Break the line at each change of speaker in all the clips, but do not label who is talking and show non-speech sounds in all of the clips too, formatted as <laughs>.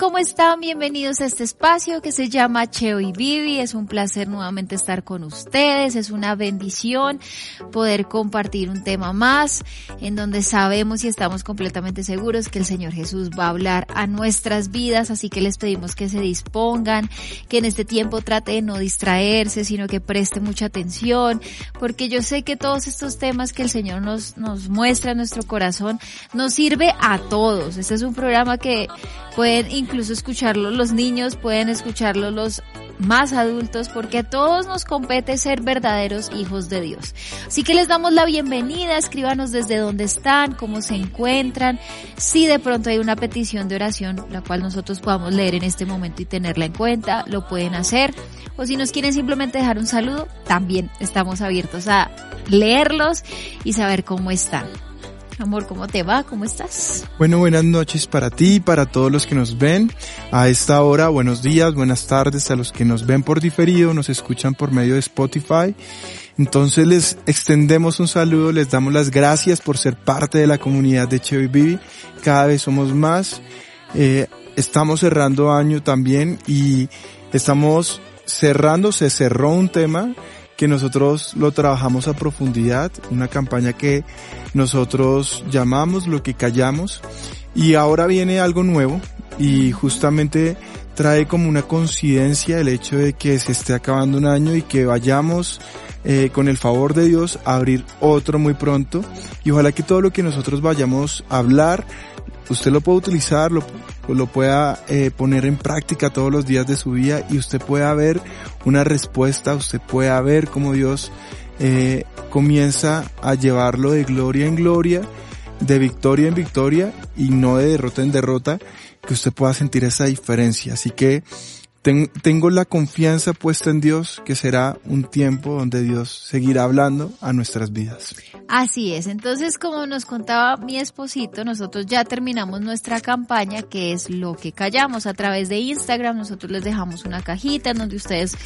¿Cómo están? Bienvenidos a este espacio que se llama Cheo y Vivi. Es un placer nuevamente estar con ustedes. Es una bendición poder compartir un tema más en donde sabemos y estamos completamente seguros que el Señor Jesús va a hablar a nuestras vidas. Así que les pedimos que se dispongan, que en este tiempo trate de no distraerse, sino que preste mucha atención, porque yo sé que todos estos temas que el Señor nos, nos muestra en nuestro corazón nos sirve a todos. Este es un programa que pueden incluso escucharlo los niños, pueden escucharlo los más adultos, porque a todos nos compete ser verdaderos hijos de Dios. Así que les damos la bienvenida, escríbanos desde dónde están, cómo se encuentran, si de pronto hay una petición de oración, la cual nosotros podamos leer en este momento y tenerla en cuenta, lo pueden hacer. O si nos quieren simplemente dejar un saludo, también estamos abiertos a leerlos y saber cómo están. Amor, ¿cómo te va? ¿Cómo estás?
Bueno, buenas noches para ti y para todos los que nos ven. A esta hora, buenos días, buenas tardes a los que nos ven por diferido, nos escuchan por medio de Spotify. Entonces les extendemos un saludo, les damos las gracias por ser parte de la comunidad de Chevy Bibi. Cada vez somos más. Eh, estamos cerrando año también y estamos cerrando, se cerró un tema que nosotros lo trabajamos a profundidad, una campaña que nosotros llamamos lo que callamos y ahora viene algo nuevo y justamente trae como una coincidencia el hecho de que se esté acabando un año y que vayamos eh, con el favor de Dios a abrir otro muy pronto y ojalá que todo lo que nosotros vayamos a hablar usted lo pueda utilizar, lo, lo pueda eh, poner en práctica todos los días de su vida y usted pueda ver una respuesta, usted pueda ver cómo Dios eh, comienza a llevarlo de gloria en gloria, de victoria en victoria y no de derrota en derrota, que usted pueda sentir esa diferencia. Así que tengo la confianza puesta en Dios que será un tiempo donde Dios seguirá hablando a nuestras vidas.
Así es, entonces como nos contaba mi esposito, nosotros ya terminamos nuestra campaña que es lo que callamos. A través de Instagram, nosotros les dejamos una cajita en donde ustedes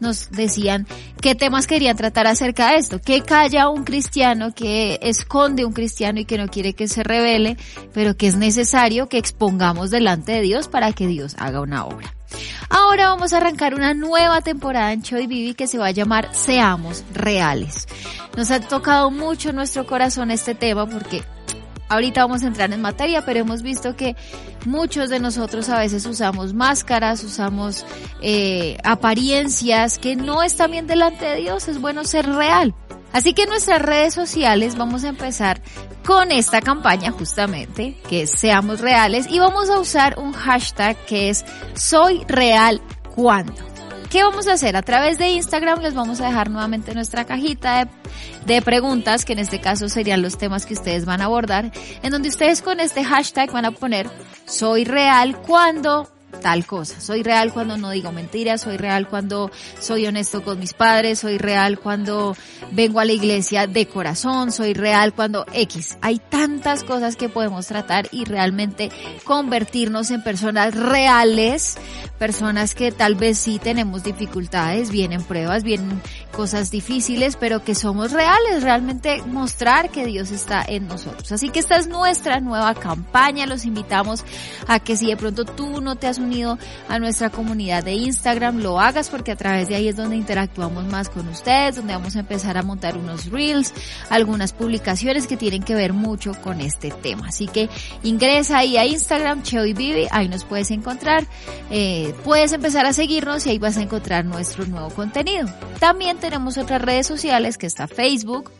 nos decían qué temas querían tratar acerca de esto, qué calla un cristiano, qué esconde un cristiano y que no quiere que se revele, pero que es necesario que expongamos delante de Dios para que Dios haga una obra. Ahora vamos a arrancar una nueva temporada en Choi Vivi que se va a llamar Seamos Reales. Nos ha tocado mucho nuestro corazón este tema porque ahorita vamos a entrar en materia, pero hemos visto que muchos de nosotros a veces usamos máscaras, usamos eh, apariencias que no están bien delante de Dios. Es bueno ser real. Así que en nuestras redes sociales vamos a empezar con esta campaña justamente, que es Seamos Reales, y vamos a usar un hashtag que es Soy Real Cuando. ¿Qué vamos a hacer? A través de Instagram les vamos a dejar nuevamente nuestra cajita de, de, preguntas, que en este caso serían los temas que ustedes van a abordar, en donde ustedes con este hashtag van a poner soy real cuando tal cosa. Soy real cuando no digo mentiras, soy real cuando soy honesto con mis padres, soy real cuando vengo a la iglesia de corazón, soy real cuando X. Hay tantas cosas que podemos tratar y realmente convertirnos en personas reales, personas que tal vez sí tenemos dificultades, vienen pruebas, vienen cosas difíciles, pero que somos reales, realmente mostrar que Dios está en nosotros. Así que esta es nuestra nueva campaña, los invitamos a que si de pronto tú no te has unido a nuestra comunidad de Instagram, lo hagas porque a través de ahí es donde interactuamos más con ustedes, donde vamos a empezar a montar unos reels, algunas publicaciones que tienen que ver mucho con este tema. Así que ingresa ahí a Instagram, Cheo y Vivi, ahí nos puedes encontrar, eh, puedes empezar a seguirnos y ahí vas a encontrar nuestro nuevo contenido. También tenemos otras redes sociales que está Facebook,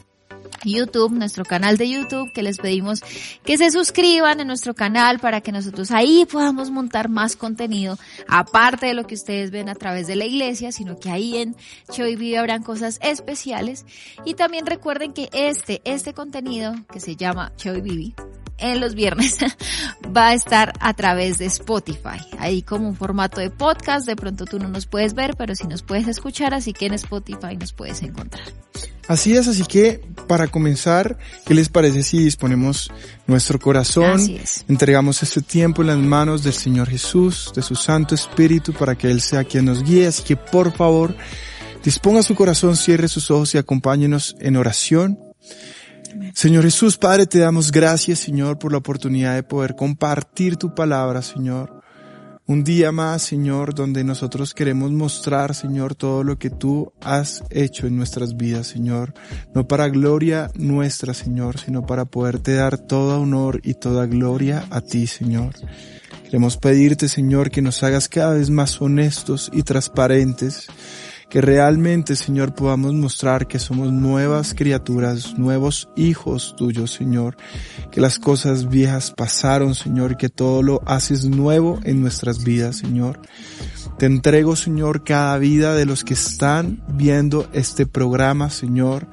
YouTube, nuestro canal de YouTube, que les pedimos que se suscriban en nuestro canal para que nosotros ahí podamos montar más contenido, aparte de lo que ustedes ven a través de la iglesia, sino que ahí en Choy Vive habrán cosas especiales. Y también recuerden que este, este contenido que se llama Choy Vive, en los viernes <laughs> va a estar a través de Spotify, ahí como un formato de podcast, de pronto tú no nos puedes ver, pero sí nos puedes escuchar, así que en Spotify nos puedes encontrar.
Así es, así que para comenzar, ¿qué les parece si disponemos nuestro corazón, entregamos este tiempo en las manos del Señor Jesús, de su Santo Espíritu, para que Él sea quien nos guíe? Así que por favor, disponga su corazón, cierre sus ojos y acompáñenos en oración. Señor Jesús, Padre, te damos gracias, Señor, por la oportunidad de poder compartir tu palabra, Señor. Un día más, Señor, donde nosotros queremos mostrar, Señor, todo lo que tú has hecho en nuestras vidas, Señor. No para gloria nuestra, Señor, sino para poderte dar todo honor y toda gloria a ti, Señor. Queremos pedirte, Señor, que nos hagas cada vez más honestos y transparentes que realmente, Señor, podamos mostrar que somos nuevas criaturas, nuevos hijos tuyos, Señor, que las cosas viejas pasaron, Señor, que todo lo haces nuevo en nuestras vidas, Señor. Te entrego, Señor, cada vida de los que están viendo este programa, Señor.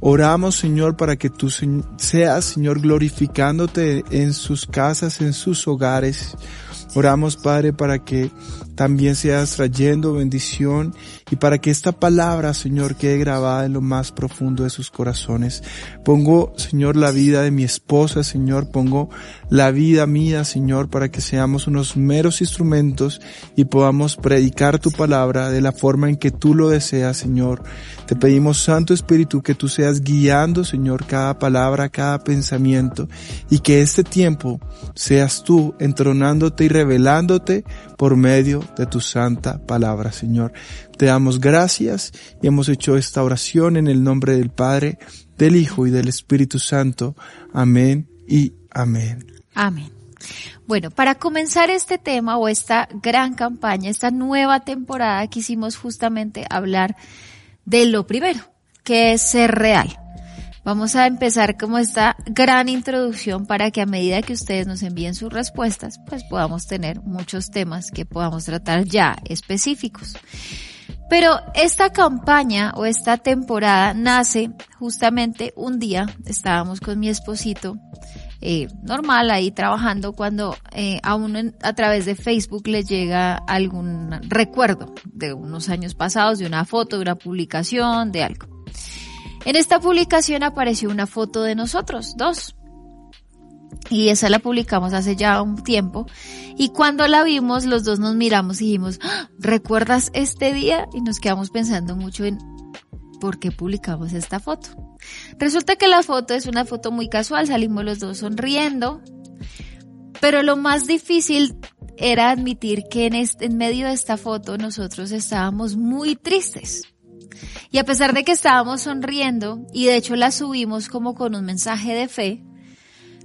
Oramos, Señor, para que tú seas, Señor, glorificándote en sus casas, en sus hogares. Oramos, Padre, para que también seas trayendo bendición y para que esta palabra, Señor, quede grabada en lo más profundo de sus corazones. Pongo, Señor, la vida de mi esposa, Señor, pongo la vida mía, Señor, para que seamos unos meros instrumentos y podamos predicar tu palabra de la forma en que tú lo deseas, Señor. Te pedimos, Santo Espíritu, que tú seas guiando, Señor, cada palabra, cada pensamiento y que este tiempo seas tú entronándote y revelándote por medio de tu santa palabra, Señor. Te damos gracias y hemos hecho esta oración en el nombre del Padre, del Hijo y del Espíritu Santo. Amén y amén.
Amén. Bueno, para comenzar este tema o esta gran campaña, esta nueva temporada, quisimos justamente hablar de lo primero, que es ser real. Vamos a empezar como esta gran introducción para que a medida que ustedes nos envíen sus respuestas, pues podamos tener muchos temas que podamos tratar ya específicos. Pero esta campaña o esta temporada nace justamente un día, estábamos con mi esposito, eh, normal ahí trabajando cuando eh, a a través de Facebook le llega algún recuerdo de unos años pasados, de una foto, de una publicación, de algo. En esta publicación apareció una foto de nosotros, dos. Y esa la publicamos hace ya un tiempo. Y cuando la vimos, los dos nos miramos y dijimos, ¡Ah! ¿recuerdas este día? Y nos quedamos pensando mucho en por qué publicamos esta foto. Resulta que la foto es una foto muy casual, salimos los dos sonriendo. Pero lo más difícil era admitir que en, este, en medio de esta foto nosotros estábamos muy tristes. Y a pesar de que estábamos sonriendo, y de hecho la subimos como con un mensaje de fe,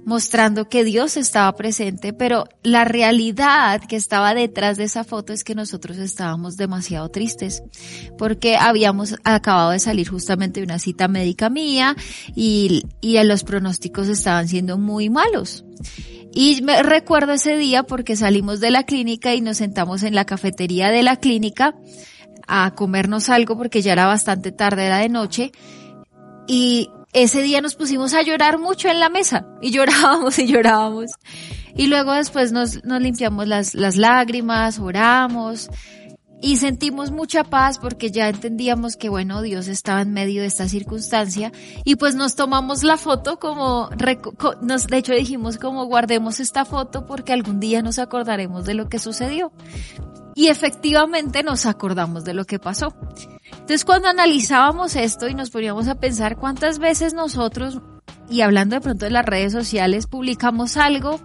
mostrando que Dios estaba presente, pero la realidad que estaba detrás de esa foto es que nosotros estábamos demasiado tristes, porque habíamos acabado de salir justamente de una cita médica mía y, y los pronósticos estaban siendo muy malos. Y me recuerdo ese día porque salimos de la clínica y nos sentamos en la cafetería de la clínica a comernos algo porque ya era bastante tarde, era de noche. Y ese día nos pusimos a llorar mucho en la mesa y <laughs> llorábamos y llorábamos. Y luego después nos, nos limpiamos las, las lágrimas, oramos y sentimos mucha paz porque ya entendíamos que bueno, Dios estaba en medio de esta circunstancia y pues nos tomamos la foto como, nos, de hecho dijimos como guardemos esta foto porque algún día nos acordaremos de lo que sucedió. Y efectivamente nos acordamos de lo que pasó. Entonces cuando analizábamos esto y nos poníamos a pensar cuántas veces nosotros, y hablando de pronto de las redes sociales, publicamos algo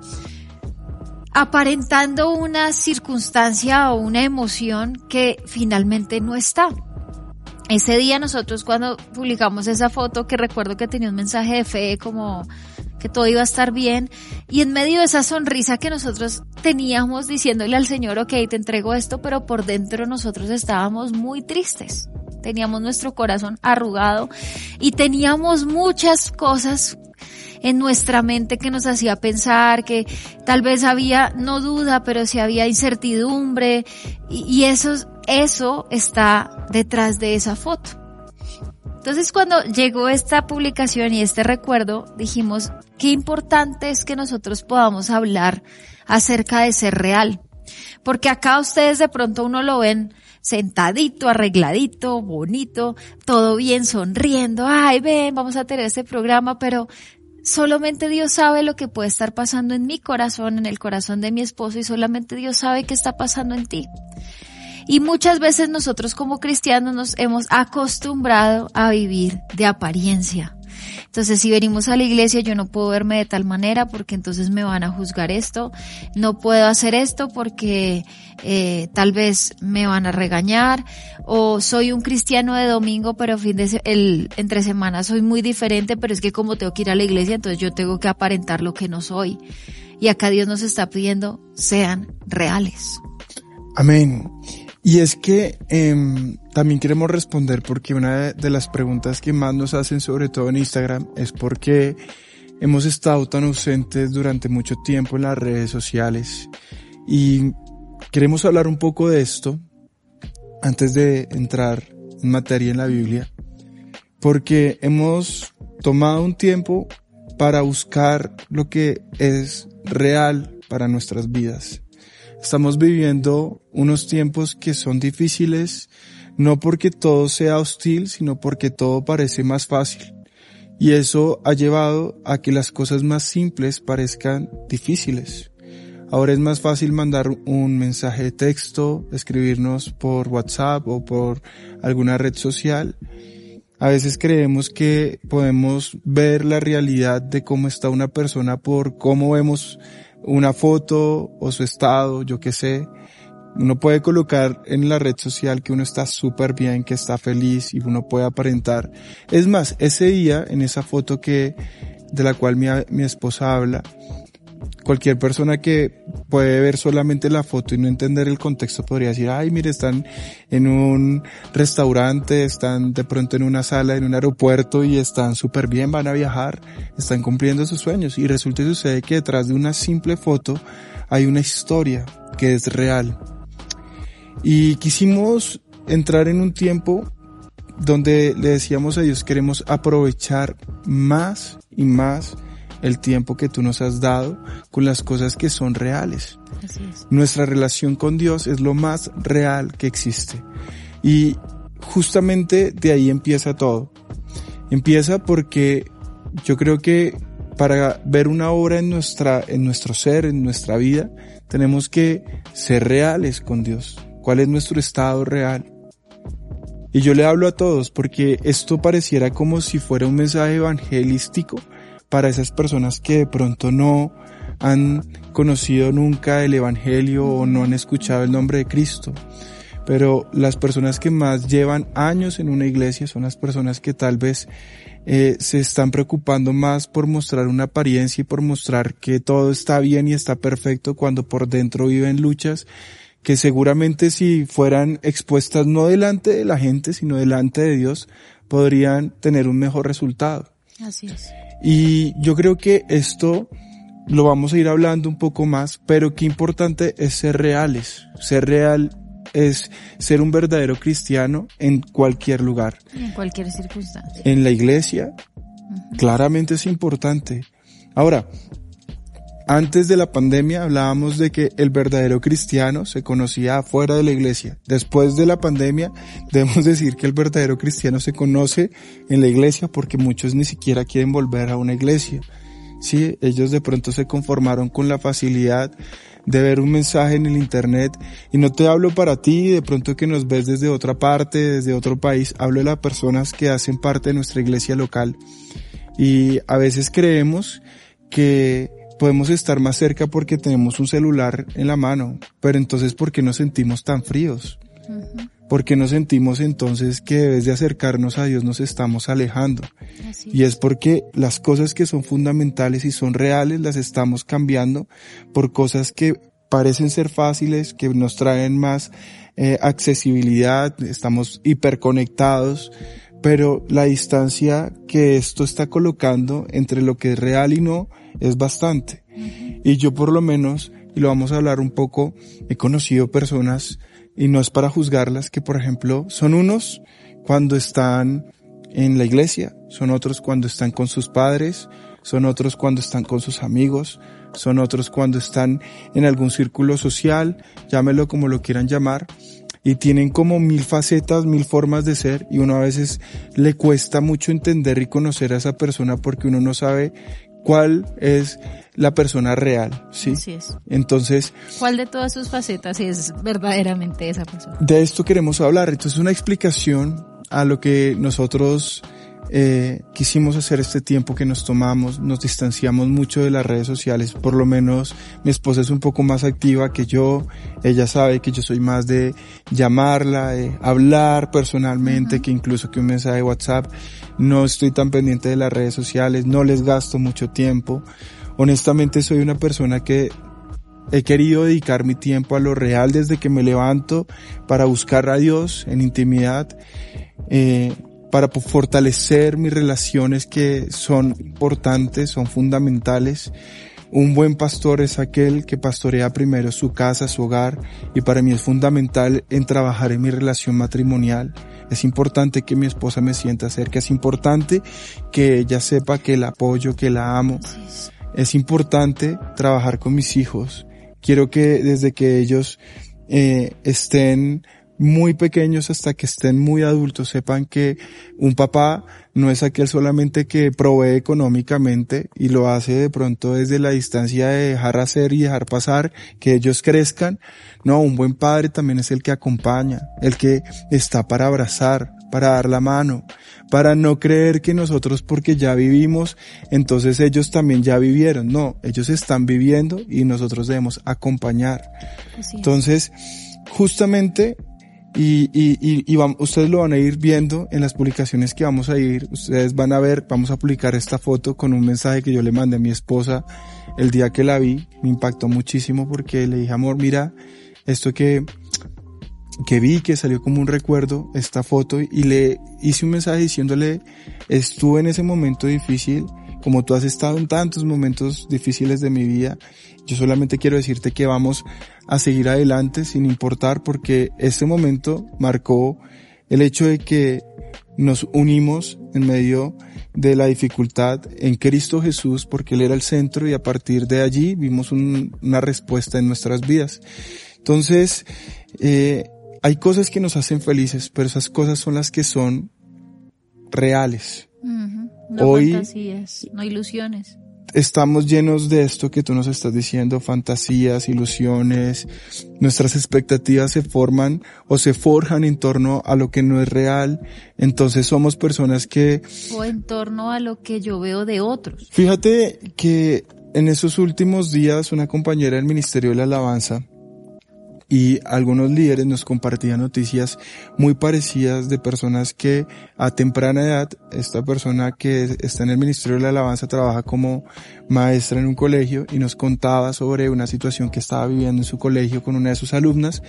aparentando una circunstancia o una emoción que finalmente no está. Ese día nosotros cuando publicamos esa foto, que recuerdo que tenía un mensaje de fe como que todo iba a estar bien, y en medio de esa sonrisa que nosotros teníamos diciéndole al Señor, ok, te entrego esto, pero por dentro nosotros estábamos muy tristes. teníamos nuestro corazón arrugado y teníamos muchas cosas en nuestra mente que nos hacía pensar que tal vez había, no duda, pero si había incertidumbre y, y eso, eso está detrás de esa foto. Entonces cuando llegó esta publicación y este recuerdo, dijimos, qué importante es que nosotros podamos hablar acerca de ser real. Porque acá ustedes de pronto uno lo ven sentadito, arregladito, bonito, todo bien, sonriendo, ay, ven, vamos a tener este programa, pero solamente Dios sabe lo que puede estar pasando en mi corazón, en el corazón de mi esposo y solamente Dios sabe qué está pasando en ti. Y muchas veces nosotros como cristianos nos hemos acostumbrado a vivir de apariencia. Entonces, si venimos a la iglesia, yo no puedo verme de tal manera porque entonces me van a juzgar esto. No puedo hacer esto porque eh, tal vez me van a regañar. O soy un cristiano de domingo, pero fin de el, entre semana soy muy diferente, pero es que como tengo que ir a la iglesia, entonces yo tengo que aparentar lo que no soy. Y acá Dios nos está pidiendo, sean reales.
Amén. Y es que eh, también queremos responder porque una de las preguntas que más nos hacen, sobre todo en Instagram, es porque hemos estado tan ausentes durante mucho tiempo en las redes sociales. Y queremos hablar un poco de esto antes de entrar en materia en la Biblia, porque hemos tomado un tiempo para buscar lo que es real para nuestras vidas. Estamos viviendo unos tiempos que son difíciles, no porque todo sea hostil, sino porque todo parece más fácil. Y eso ha llevado a que las cosas más simples parezcan difíciles. Ahora es más fácil mandar un mensaje de texto, escribirnos por WhatsApp o por alguna red social. A veces creemos que podemos ver la realidad de cómo está una persona por cómo vemos una foto o su estado, yo qué sé. Uno puede colocar en la red social que uno está súper bien, que está feliz y uno puede aparentar. Es más, ese día, en esa foto que, de la cual mi, mi esposa habla, cualquier persona que puede ver solamente la foto y no entender el contexto podría decir, ay, mire, están en un restaurante, están de pronto en una sala, en un aeropuerto y están súper bien, van a viajar, están cumpliendo sus sueños. Y resulta y sucede que detrás de una simple foto hay una historia que es real. Y quisimos entrar en un tiempo donde le decíamos a Dios queremos aprovechar más y más el tiempo que tú nos has dado con las cosas que son reales. Nuestra relación con Dios es lo más real que existe. Y justamente de ahí empieza todo. Empieza porque yo creo que para ver una obra en nuestra, en nuestro ser, en nuestra vida, tenemos que ser reales con Dios. ¿Cuál es nuestro estado real? Y yo le hablo a todos porque esto pareciera como si fuera un mensaje evangelístico, para esas personas que de pronto no han conocido nunca el Evangelio o no han escuchado el nombre de Cristo. Pero las personas que más llevan años en una iglesia son las personas que tal vez eh, se están preocupando más por mostrar una apariencia y por mostrar que todo está bien y está perfecto cuando por dentro viven luchas que seguramente si fueran expuestas no delante de la gente, sino delante de Dios, podrían tener un mejor resultado.
Así es.
Y yo creo que esto lo vamos a ir hablando un poco más, pero qué importante es ser reales. Ser real es ser un verdadero cristiano en cualquier lugar.
En cualquier circunstancia.
En la iglesia, claramente es importante. Ahora, antes de la pandemia hablábamos de que el verdadero cristiano se conocía afuera de la iglesia. Después de la pandemia <laughs> debemos decir que el verdadero cristiano se conoce en la iglesia porque muchos ni siquiera quieren volver a una iglesia. Sí, ellos de pronto se conformaron con la facilidad de ver un mensaje en el internet y no te hablo para ti de pronto que nos ves desde otra parte, desde otro país, hablo de las personas que hacen parte de nuestra iglesia local y a veces creemos que podemos estar más cerca porque tenemos un celular en la mano, pero entonces ¿por qué nos sentimos tan fríos? ¿Por qué nos sentimos entonces que vez de acercarnos a Dios nos estamos alejando? Y es porque las cosas que son fundamentales y son reales las estamos cambiando por cosas que parecen ser fáciles, que nos traen más eh, accesibilidad, estamos hiperconectados, pero la distancia que esto está colocando entre lo que es real y no es bastante. Y yo por lo menos, y lo vamos a hablar un poco, he conocido personas, y no es para juzgarlas, que por ejemplo son unos cuando están en la iglesia, son otros cuando están con sus padres, son otros cuando están con sus amigos, son otros cuando están en algún círculo social, llámelo como lo quieran llamar, y tienen como mil facetas, mil formas de ser, y uno a veces le cuesta mucho entender y conocer a esa persona porque uno no sabe cuál es la persona real, ¿sí?
Así es.
Entonces,
¿Cuál de todas sus facetas es verdaderamente esa persona?
de esto queremos hablar. Entonces, una explicación a lo que nosotros eh, quisimos hacer este tiempo que nos tomamos, nos distanciamos mucho de las redes sociales, por lo menos mi esposa es un poco más activa que yo, ella sabe que yo soy más de llamarla, de hablar personalmente, que incluso que un mensaje de WhatsApp, no estoy tan pendiente de las redes sociales, no les gasto mucho tiempo, honestamente soy una persona que He querido dedicar mi tiempo a lo real desde que me levanto para buscar a Dios en intimidad, eh, para fortalecer mis relaciones que son importantes, son fundamentales. Un buen pastor es aquel que pastorea primero su casa, su hogar, y para mí es fundamental en trabajar en mi relación matrimonial. Es importante que mi esposa me sienta cerca, es importante que ella sepa que la apoyo, que la amo.
Es
importante trabajar con mis hijos. Quiero que desde que ellos eh, estén muy pequeños hasta que estén muy adultos sepan que un papá no es aquel solamente que provee económicamente y lo hace de pronto desde la distancia de dejar hacer y dejar pasar, que ellos crezcan. No, un buen padre también es el que acompaña, el que está para abrazar, para dar la mano, para no creer que nosotros porque ya vivimos, entonces ellos también ya vivieron. No, ellos están viviendo y nosotros debemos acompañar. Entonces, justamente, y, y, y, y vam- ustedes lo van a ir viendo en las publicaciones que vamos a ir, ustedes van a ver, vamos a publicar esta foto con un mensaje que yo le mandé a mi esposa el día que la vi, me impactó muchísimo porque le dije, amor, mira, esto que, que vi, que salió como un recuerdo, esta foto, y le hice un mensaje diciéndole, estuve en ese momento difícil, como tú has estado en tantos momentos difíciles de mi vida, yo solamente quiero decirte que vamos a seguir adelante sin importar porque este momento marcó el hecho de que nos unimos en medio de la dificultad en Cristo Jesús porque Él era el centro y a partir de allí vimos un- una respuesta en nuestras vidas. Entonces, eh, hay cosas que nos hacen felices, pero esas cosas son las que son reales.
No
Hoy-
fantasías, no ilusiones.
estamos llenos de esto que tú nos estás diciendo, fantasías, ilusiones, nuestras expectativas se forman o se forjan en torno a lo que no es real, entonces somos personas que,
O en torno a lo que yo veo de otros.
fíjate que en esos últimos días una compañera del Ministerio de la Alabanza y algunos líderes nos compartían noticias muy parecidas de personas que a temprana edad, esta persona que está en el Ministerio de la Alabanza trabaja como maestra en un colegio y nos contaba sobre una situación que estaba viviendo en su colegio con una de sus alumnas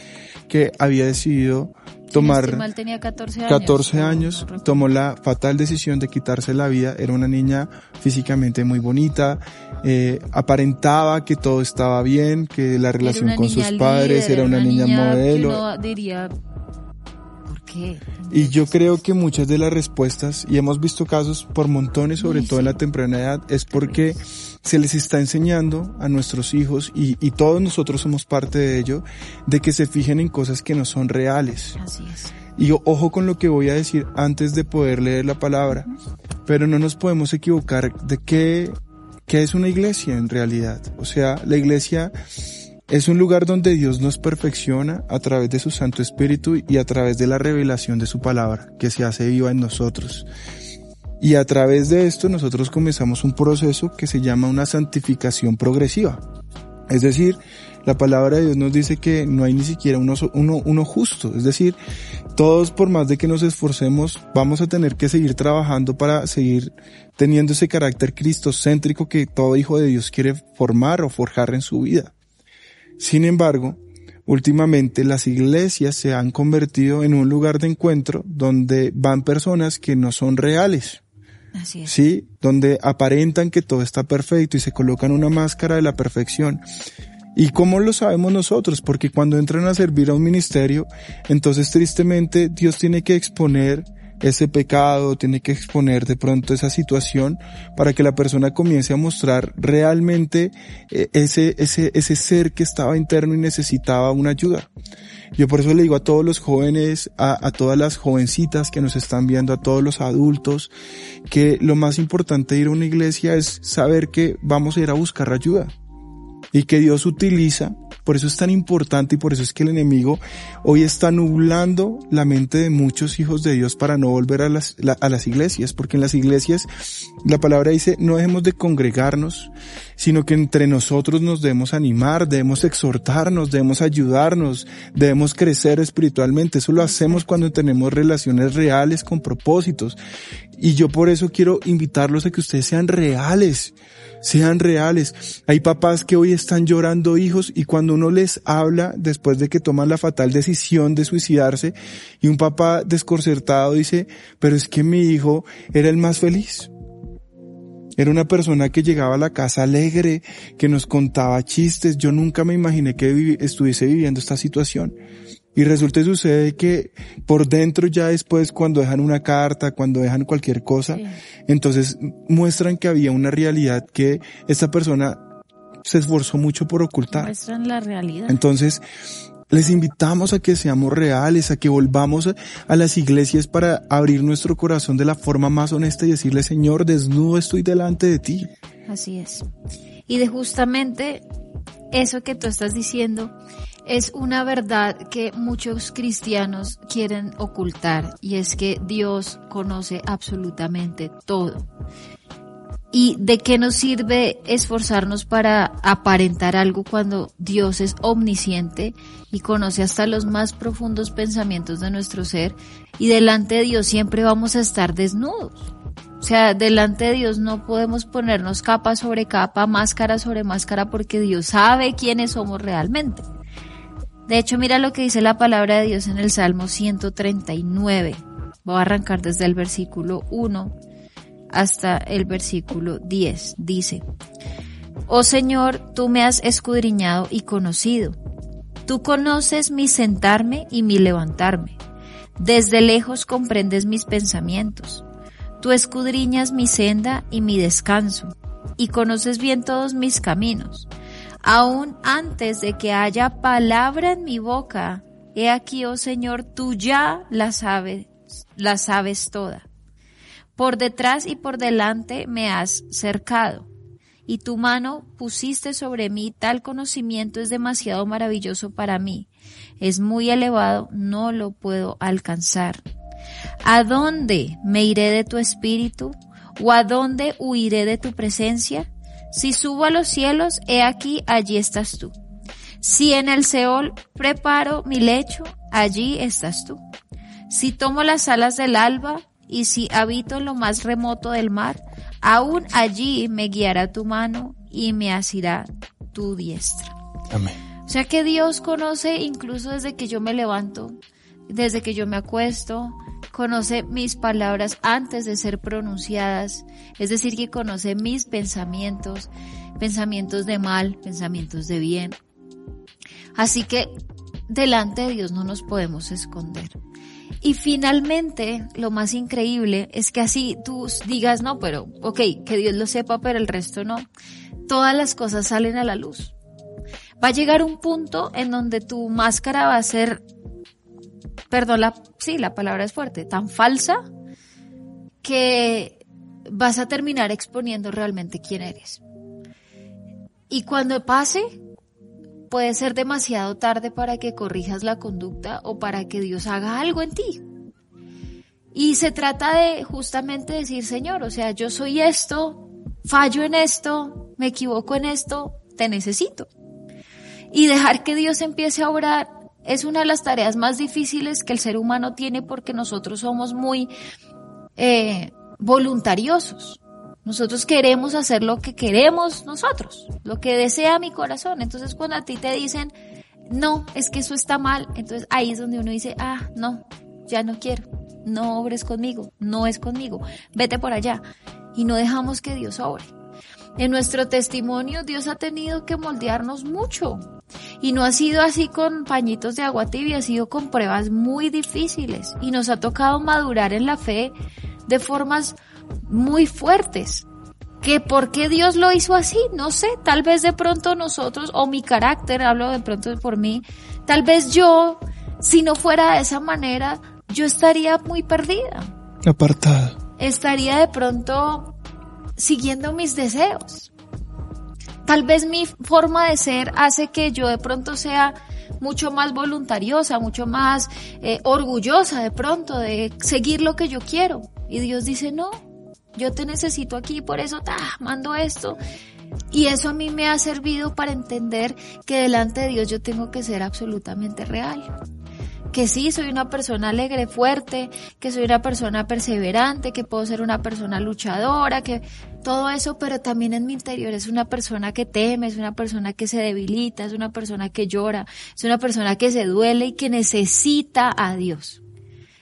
que había decidido tomar
mal, tenía 14 años.
14
No,
años,
no
tomó la fatal decisión de quitarse la vida. Era una niña físicamente muy bonita, eh, aparentaba que todo estaba bien, que la relación
una
con sus
niña
padres
líder,
era una, niña,
que
modelo.
uno diría, ¿por qué?
Y yo creo que muchas de las respuestas, y hemos visto casos por montones, sobre todo en la temprana edad, es porque se les está enseñando a nuestros hijos, y, y todos nosotros somos parte de ello, de que se fijen en cosas que no son reales.
Así es.
Y ojo con lo que voy a decir antes de poder leer la palabra, pero no nos podemos equivocar de qué, qué es una iglesia en realidad. O sea, la iglesia es un lugar donde Dios nos perfecciona a través de su Santo Espíritu y a través de la revelación de su palabra, que se hace viva en nosotros. Y a través de esto nosotros comenzamos un proceso que se llama una santificación progresiva. Es decir, la palabra de Dios nos dice que no hay ni siquiera uno, justo. Es decir, todos por más de que nos esforcemos, vamos a tener que seguir trabajando para seguir teniendo ese carácter cristocéntrico que todo hijo de Dios quiere formar o forjar en su vida. Sin embargo, últimamente las iglesias se han convertido en un lugar de encuentro donde van personas que no son reales.
Así es.
Sí, donde aparentan que todo está perfecto y se colocan una máscara de la perfección. ¿Y cómo lo sabemos nosotros? Porque cuando entran a servir a un ministerio, entonces tristemente Dios tiene que exponer ese pecado, tiene que exponer de pronto esa situación para que la persona comience a mostrar realmente eh, ese, ese, ese ser que estaba interno y necesitaba una ayuda. Yo por eso le digo a todos los jóvenes, a, a todas las jovencitas que nos están viendo, a todos los adultos, que lo más importante de ir a una iglesia es saber que vamos a ir a buscar ayuda y que Dios utiliza. Por eso es tan importante y por eso es que el enemigo hoy está nublando la mente de muchos hijos de Dios para no volver a las, a las iglesias, porque en las iglesias la palabra dice no dejemos de congregarnos, sino que entre nosotros nos debemos animar, debemos exhortarnos, debemos ayudarnos, debemos crecer espiritualmente. Eso lo hacemos cuando tenemos relaciones reales con propósitos. Y yo por eso quiero invitarlos a que ustedes sean reales sean reales. Hay papás que hoy están llorando hijos y cuando uno les habla después de que toman la fatal decisión de suicidarse y un papá desconcertado dice, pero es que mi hijo era el más feliz. Era una persona que llegaba a la casa alegre, que nos contaba chistes. Yo nunca me imaginé que estuviese viviendo esta situación. Y resulta y sucede que por dentro ya después cuando dejan una carta, cuando dejan cualquier cosa, entonces muestran que había una realidad que esta persona se esforzó mucho por ocultar.
Muestran la realidad.
Entonces, les invitamos a que seamos reales, a que volvamos a las iglesias para abrir nuestro corazón de la forma más honesta y decirle, Señor, desnudo estoy delante de ti.
Así es. Y de justamente eso que tú estás diciendo, es una verdad que muchos cristianos quieren ocultar y es que Dios conoce absolutamente todo. ¿Y de qué nos sirve esforzarnos para aparentar algo cuando Dios es omnisciente y conoce hasta los más profundos pensamientos de nuestro ser y delante de Dios siempre vamos a estar desnudos? O sea, delante de Dios no podemos ponernos capa sobre capa, máscara sobre máscara porque Dios sabe quiénes somos realmente. De hecho, mira lo que dice la palabra de Dios en el Salmo 139. Voy a arrancar desde el versículo 1 hasta el versículo 10. Dice, Oh Señor, tú me has escudriñado y conocido. Tú conoces mi sentarme y mi levantarme. Desde lejos comprendes mis pensamientos. Tú escudriñas mi senda y mi descanso, y conoces bien todos mis caminos aún antes de que haya palabra en mi boca. He aquí, oh Señor, tú ya la sabes, la sabes toda. Por detrás y por delante me has cercado, y tu mano pusiste sobre mí, tal conocimiento es demasiado maravilloso para mí. Es muy elevado, no lo puedo alcanzar. ¿A dónde me iré de tu espíritu? ¿O a dónde huiré de tu presencia? Si subo a los cielos, he aquí, allí estás tú. Si en el Seol preparo mi lecho, allí estás tú. Si tomo las alas del alba, y si habito en lo más remoto del mar, aún allí me guiará tu mano y me asirá tu diestra.
Amén.
O sea que Dios conoce incluso desde que yo me levanto, desde que yo me acuesto, conoce mis palabras antes de ser pronunciadas, es decir, que conoce mis pensamientos, pensamientos de mal, pensamientos de bien. Así que delante de Dios no nos podemos esconder. Y finalmente, lo más increíble es que así tú digas, no, pero, ok, que Dios lo sepa, pero el resto no. Todas las cosas salen a la luz. Va a llegar un punto en donde tu máscara va a ser perdón, la, sí, la palabra es fuerte, tan falsa que vas a terminar exponiendo realmente quién eres. Y cuando pase, puede ser demasiado tarde para que corrijas la conducta o para que Dios haga algo en ti. Y se trata de justamente decir, Señor, o sea, yo soy esto, fallo en esto, me equivoco en esto, te necesito. Y dejar que Dios empiece a obrar es una de las tareas más difíciles que el ser humano tiene porque nosotros somos muy eh, voluntariosos. Nosotros queremos hacer lo que queremos nosotros, lo que desea mi corazón. Entonces cuando a ti te dicen, no, es que eso está mal, entonces ahí es donde uno dice, ah, no, ya no quiero, no obres conmigo, no es conmigo, vete por allá. Y no dejamos que Dios obre. En nuestro testimonio Dios ha tenido que moldearnos mucho. Y no ha sido así con pañitos de agua tibia, ha sido con pruebas muy difíciles. Y nos ha tocado madurar en la fe de formas muy fuertes. Que por qué Dios lo hizo así, no sé, tal vez de pronto nosotros, o mi carácter, hablo de pronto por mí, tal vez yo, si no fuera de esa manera, yo estaría muy perdida.
Apartada.
Estaría de pronto siguiendo mis deseos. Tal vez mi forma de ser hace que yo de pronto sea mucho más voluntariosa, mucho más eh, orgullosa de pronto de seguir lo que yo quiero. Y Dios dice, no, yo te necesito aquí, por eso ta, mando esto. Y eso a mí me ha servido para entender que delante de Dios yo tengo que ser absolutamente real que sí, soy una persona alegre, fuerte, que soy una persona perseverante, que puedo ser una persona luchadora, que todo eso, pero también en mi interior es una persona que teme, es una persona que se debilita, es una persona que llora, es una persona que se duele y que necesita a Dios.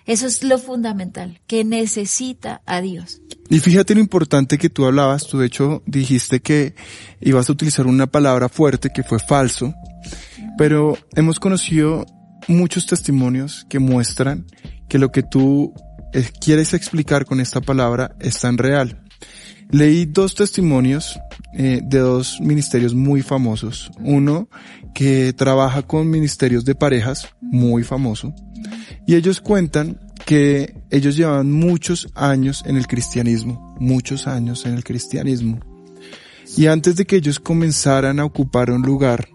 Eso es lo fundamental, que necesita a Dios.
Y fíjate lo importante que tú hablabas, tú de hecho dijiste que ibas a utilizar una palabra fuerte que fue falso, pero hemos conocido muchos testimonios que muestran que lo que tú eh, quieres explicar con esta palabra es tan real. Leí dos testimonios eh, de dos ministerios muy famosos. Uno que trabaja con ministerios de parejas, muy famoso. Y ellos cuentan que ellos llevaban muchos años en el cristianismo, muchos años en el cristianismo. Y antes de que ellos comenzaran a ocupar un lugar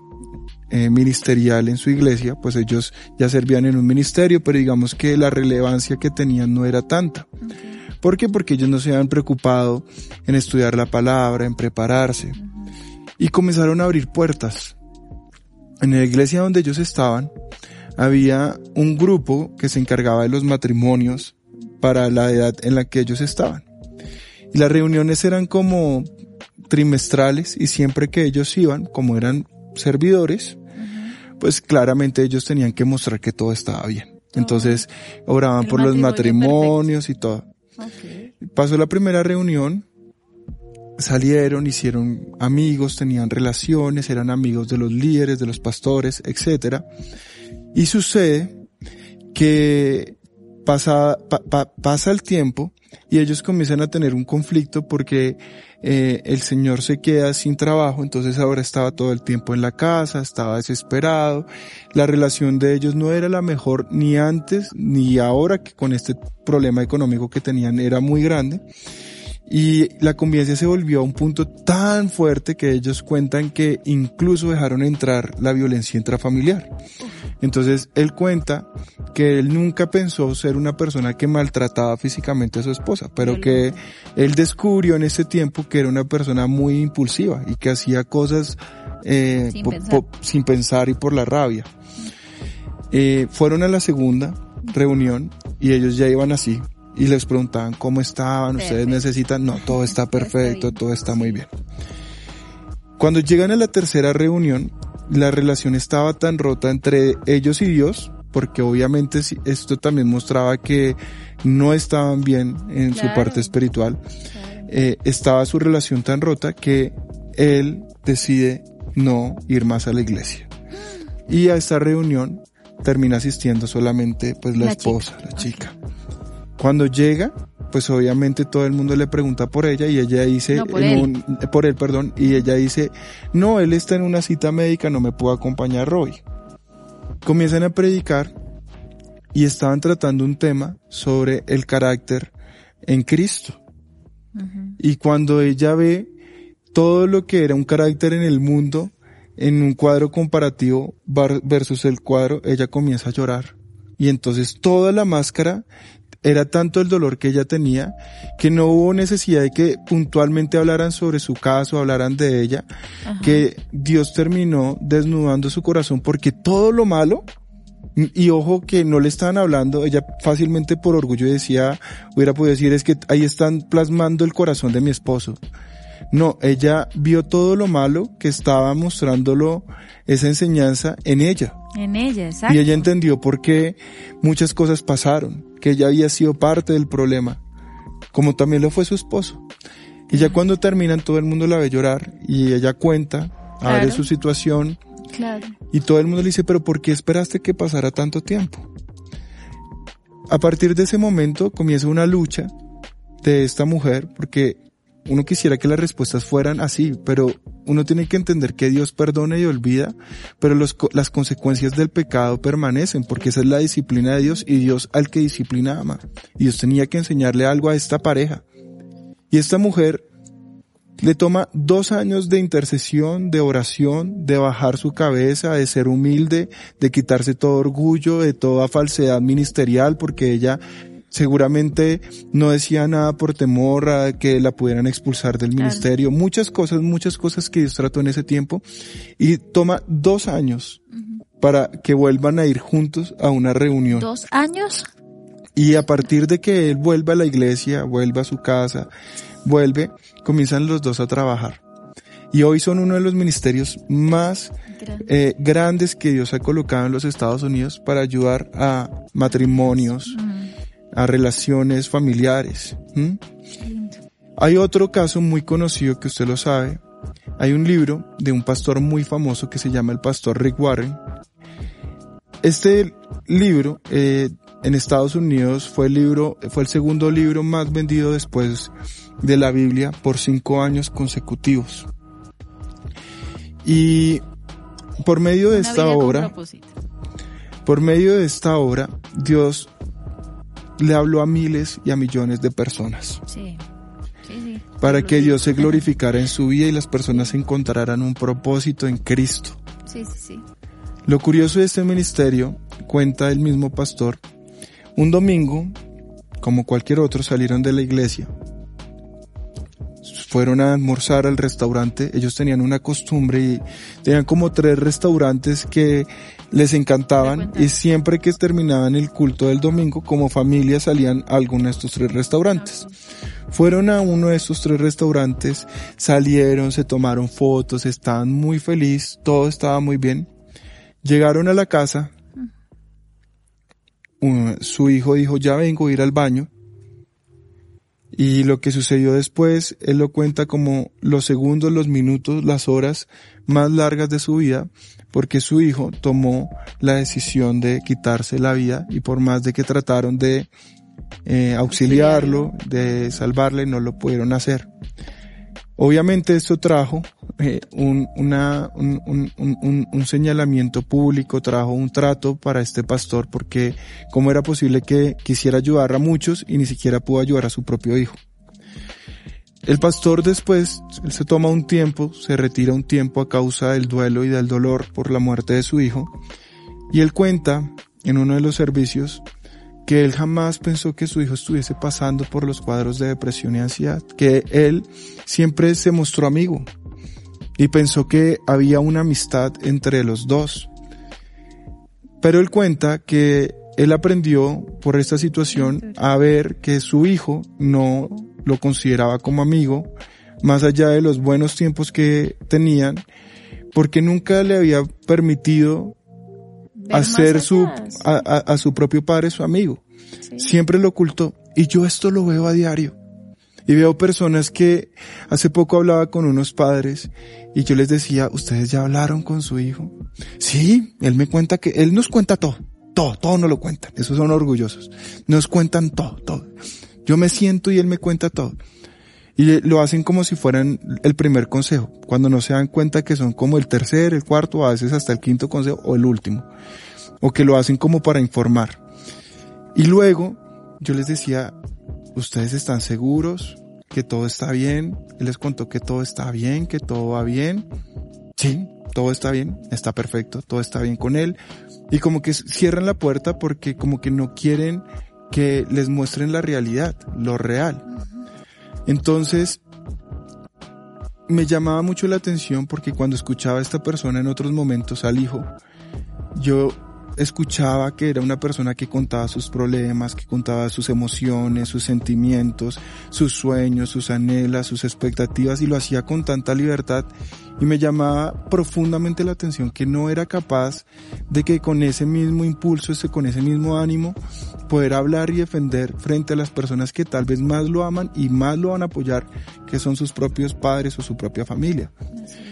eh, ministerial en su iglesia, pues ellos ya servían en un ministerio, pero digamos que la relevancia que tenían no era tanta. ¿Por qué? Porque ellos no se habían preocupado en estudiar la palabra, en prepararse. Y comenzaron a abrir puertas. En la iglesia donde ellos estaban, había un grupo que se encargaba de los matrimonios para la edad en la que ellos estaban. Y las reuniones eran como trimestrales y siempre que ellos iban, como eran servidores, pues claramente ellos tenían que mostrar que todo estaba bien. Entonces, oraban por los matrimonios y todo. Pasó la primera reunión, salieron, hicieron amigos, tenían relaciones, eran amigos de los líderes, de los pastores, etcétera. Y sucede que pasa, pasa el tiempo y ellos comienzan a tener un conflicto porque eh, el señor se queda sin trabajo, entonces ahora estaba todo el tiempo en la casa, estaba desesperado, la relación de ellos no era la mejor ni antes ni ahora que con este problema económico que tenían era muy grande. Y la convivencia se volvió a un punto tan fuerte que ellos cuentan que incluso dejaron entrar la violencia intrafamiliar. Entonces él cuenta que él nunca pensó ser una persona que maltrataba físicamente a su esposa, pero que él descubrió en ese tiempo que era una persona muy impulsiva y que hacía cosas eh, sin, pensar. y por la rabia. Eh, fueron a la segunda reunión y ellos ya iban así y les preguntaban cómo estaban, ustedes necesitan, no, todo está perfecto, todo está muy bien. Cuando llegan a la tercera reunión, la relación estaba tan rota entre ellos y Dios, porque obviamente esto también mostraba que no estaban bien en su parte espiritual, eh, estaba su relación tan rota que él decide no ir más a la iglesia. <gasps> Y a esta reunión termina asistiendo solamente pues la, esposa, la chica. Cuando llega, pues obviamente todo el mundo le pregunta por ella y ella dice,
por, él.
por él, perdón, y ella dice, no, él está en una cita médica, no me puedo acompañar hoy. Comienzan a predicar y estaban tratando un tema sobre el carácter en Cristo. Y cuando ella ve todo lo que era un carácter en el mundo, en un cuadro comparativo versus el cuadro, ella comienza a llorar. Y entonces toda la máscara era tanto el dolor que ella tenía que no hubo necesidad de que puntualmente hablaran sobre su caso, hablaran de ella, que Dios terminó desnudando su corazón porque todo lo malo Y ojo que no le estaban hablando, ella fácilmente por orgullo decía, hubiera podido decir, es que ahí están plasmando el corazón de mi esposo. No, ella vio todo lo malo que estaba mostrándolo esa enseñanza en ella.
En ella, exacto.
Y ella entendió por qué muchas cosas pasaron, que ella había sido parte del problema, como también lo fue su esposo. Y ya cuando terminan todo el mundo la ve llorar y ella cuenta, abre
Claro.
su situación
Claro.
y todo el mundo le dice, pero ¿por qué esperaste que pasara tanto tiempo? A partir de ese momento comienza una lucha de esta mujer, porque uno quisiera que las respuestas fueran así, pero uno tiene que entender que Dios perdona y olvida, pero las consecuencias del pecado permanecen, porque esa es la disciplina de Dios y Dios al que disciplina ama. Y Dios tenía que enseñarle algo a esta pareja. Y esta mujer le toma dos años de intercesión, de oración, de bajar su cabeza, de ser humilde, de quitarse todo orgullo, de toda falsedad ministerial, porque ella seguramente no decía nada por temor a que la pudieran expulsar del
Claro.
ministerio. Muchas cosas, muchas cosas que Dios trató en ese tiempo. Y toma dos años para que vuelvan a ir juntos a una reunión.
Dos años.
Y a partir de que él vuelva a la iglesia, vuelva a su casa, vuelve, comienzan los dos a trabajar. Y hoy son uno de los ministerios más eh, grandes que Dios ha colocado en los Estados Unidos para ayudar a matrimonios, a relaciones familiares. Hay otro caso muy conocido que usted lo sabe. Hay un libro de un pastor muy famoso que se llama el pastor Rick Warren. Este libro eh, en Estados Unidos fue el libro, fue el segundo libro más vendido después de la Biblia por cinco años consecutivos. Y por medio de
Una
esta obra, por medio de esta obra, Dios le habló a miles y a millones de personas
Sí. Sí, sí.
para que Dios se glorificara en su vida y las personas encontraran un propósito en Cristo.
Sí, sí, sí.
Lo curioso de este ministerio, cuenta el mismo pastor, un domingo, como cualquier otro, salieron de la iglesia. Fueron a almorzar al restaurante. Ellos tenían una costumbre y tenían como tres restaurantes que les encantaban y siempre que terminaban el culto del domingo, como familia salían a alguno de estos tres restaurantes. Fueron a uno de estos tres restaurantes, salieron, se tomaron fotos, estaban muy felices, todo estaba muy bien. Llegaron a la casa, su hijo dijo, ya vengo a ir al baño. Y lo que sucedió después, él lo cuenta como los segundos, los minutos, las horas más largas de su vida, porque su hijo tomó la decisión de quitarse la vida y por más de que trataron de eh, auxiliarlo, de salvarle, no lo pudieron hacer. Obviamente esto trajo eh, un, una, un, un, un, señalamiento público, trajo un trato para este pastor porque cómo era posible que quisiera ayudar a muchos y ni siquiera pudo ayudar a su propio hijo. El pastor después, él se toma un tiempo, se retira un tiempo a causa del duelo y del dolor por la muerte de su hijo y él cuenta en uno de los servicios que él jamás pensó que su hijo estuviese pasando por los cuadros de depresión y ansiedad, que él siempre se mostró amigo y pensó que había una amistad entre los dos. Pero él cuenta que él aprendió por esta situación a ver que su hijo no lo consideraba como amigo, más allá de los buenos tiempos que tenían, porque nunca le había permitido hacer su, a, a- a su propio padre su amigo.
Sí.
Siempre lo ocultó. Y yo esto lo veo a diario. Y veo personas que hace poco hablaba con unos padres y yo les decía, ¿ustedes ya hablaron con su hijo? Sí, él me cuenta que, él nos cuenta todo, todo, todo nos lo cuentan. Esos son orgullosos. Nos cuentan todo, todo. Yo me siento y él me cuenta todo. Y lo hacen como si fueran el primer consejo, cuando no se dan cuenta que son como el tercer, el cuarto, a veces hasta el quinto consejo o el último. O que lo hacen como para informar. Y luego yo les decía, ¿ustedes están seguros que todo está bien? Él les contó que todo está bien, que todo va bien. Sí, todo está bien, está perfecto, todo está bien con él. Y como que cierran la puerta porque como que no quieren que les muestren la realidad, lo real. Entonces, me llamaba mucho la atención porque cuando escuchaba a esta persona en otros momentos al hijo, yo escuchaba que era una persona que contaba sus problemas, que contaba sus emociones, sus sentimientos, sus sueños, sus anhelas, sus expectativas y lo hacía con tanta libertad y me llamaba profundamente la atención que no era capaz de que con ese mismo impulso, con ese mismo ánimo, poder hablar y defender frente a las personas que tal vez más lo aman y más lo van a apoyar, que son sus propios padres o su propia familia.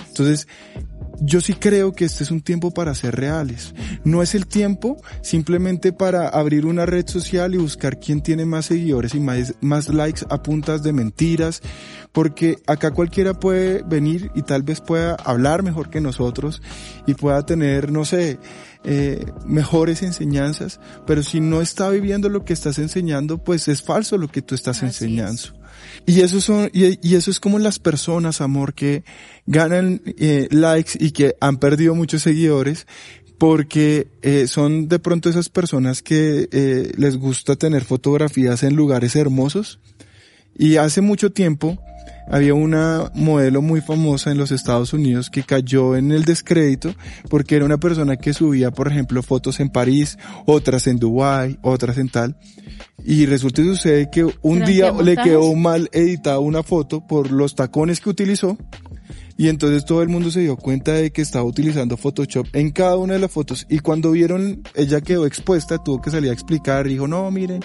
Entonces, yo sí creo que este es un tiempo para ser reales. No es el tiempo simplemente para abrir una red social y buscar quién tiene más seguidores y más, más likes a puntas de mentiras, porque acá cualquiera puede venir y tal vez pueda hablar mejor que nosotros y pueda tener, no sé, eh, mejores enseñanzas, pero si no está viviendo lo que estás enseñando, pues es falso lo que tú estás enseñando. Y eso son, y, eso es como las personas, amor, que ganan eh, likes y que han perdido muchos seguidores porque eh, son de pronto esas personas que eh, les gusta tener fotografías en lugares hermosos. Y hace mucho tiempo había una modelo muy famosa en los Estados Unidos que cayó en el descrédito porque era una persona que subía, por ejemplo, fotos en París, otras en Dubái, otras en tal. Y resulta y sucede que un día le quedó mal editada una foto por los tacones que utilizó y entonces todo el mundo se dio cuenta de que estaba utilizando Photoshop en cada una de las fotos. Y cuando vieron, ella quedó expuesta, tuvo que salir a explicar, dijo, no, miren,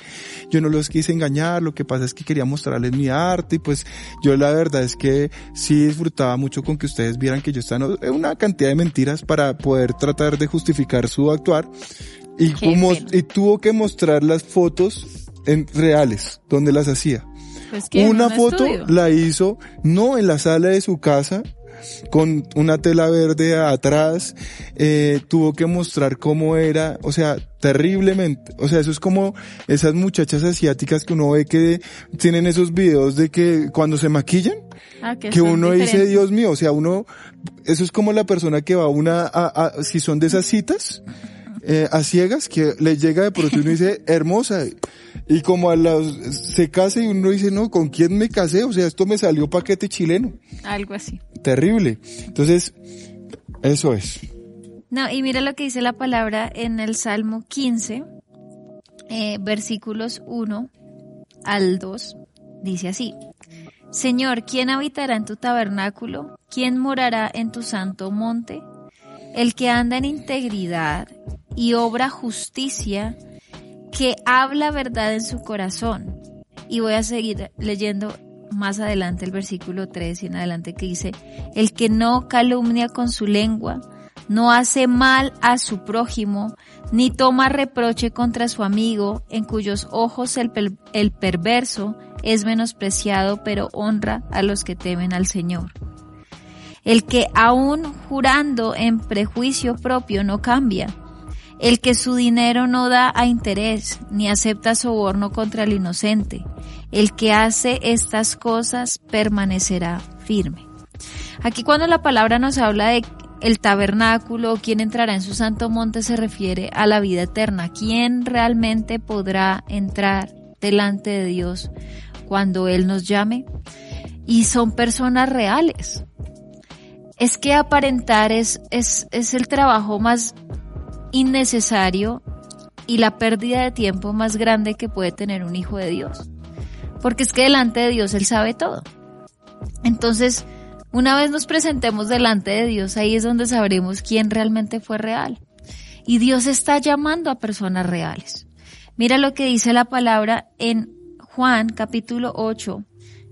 yo no los quise engañar, lo que pasa es que quería mostrarles mi arte. Y pues yo la verdad es que sí disfrutaba mucho con que ustedes vieran que yo estaba una cantidad de mentiras para poder tratar de justificar su actuar. Y, como, y tuvo que mostrar las fotos en reales, donde las hacía. Pues una foto la hizo no en la sala de su casa, con una tela verde atrás, eh, tuvo que mostrar cómo era, o sea, terriblemente, o sea, eso es como esas muchachas asiáticas que uno ve que tienen esos videos de que cuando se maquillan, ah, que, uno dice, Dios mío, o sea, uno, eso es como la persona que va a una, a, si son de esas citas, eh, a ciegas, que le llega de pronto y uno dice, <laughs> hermosa, y como a los, se casa y uno dice, no, ¿con quién me casé? O sea, esto me salió paquete chileno.
Algo así.
Terrible. Entonces, eso es.
No, y mira lo que dice la palabra en el Salmo 15, eh, versículos 1 al 2. Dice así. Señor, ¿quién habitará en tu tabernáculo? ¿Quién morará en tu santo monte? El que anda en integridad y obra justicia, que habla verdad en su corazón. Y voy a seguir leyendo más adelante el versículo 3 y en adelante que dice, el que no calumnia con su lengua, no hace mal a su prójimo, ni toma reproche contra su amigo, en cuyos ojos el, el perverso es menospreciado, pero honra a los que temen al Señor. El que aún jurando en prejuicio propio no cambia, el que su dinero no da a interés, ni acepta soborno contra el inocente, el que hace estas cosas permanecerá firme. Aquí cuando la palabra nos habla de el tabernáculo, quién entrará en su santo monte, se refiere a la vida eterna. ¿Quién realmente podrá entrar delante de Dios cuando Él nos llame? Y son personas reales. Es que aparentar es, es, es el trabajo más innecesario y la pérdida de tiempo más grande que puede tener un hijo de Dios. Porque es que delante de Dios Él sabe todo. Entonces, una vez nos presentemos delante de Dios, ahí es donde sabremos quién realmente fue real. Y Dios está llamando a personas reales. Mira lo que dice la palabra en Juan capítulo 8,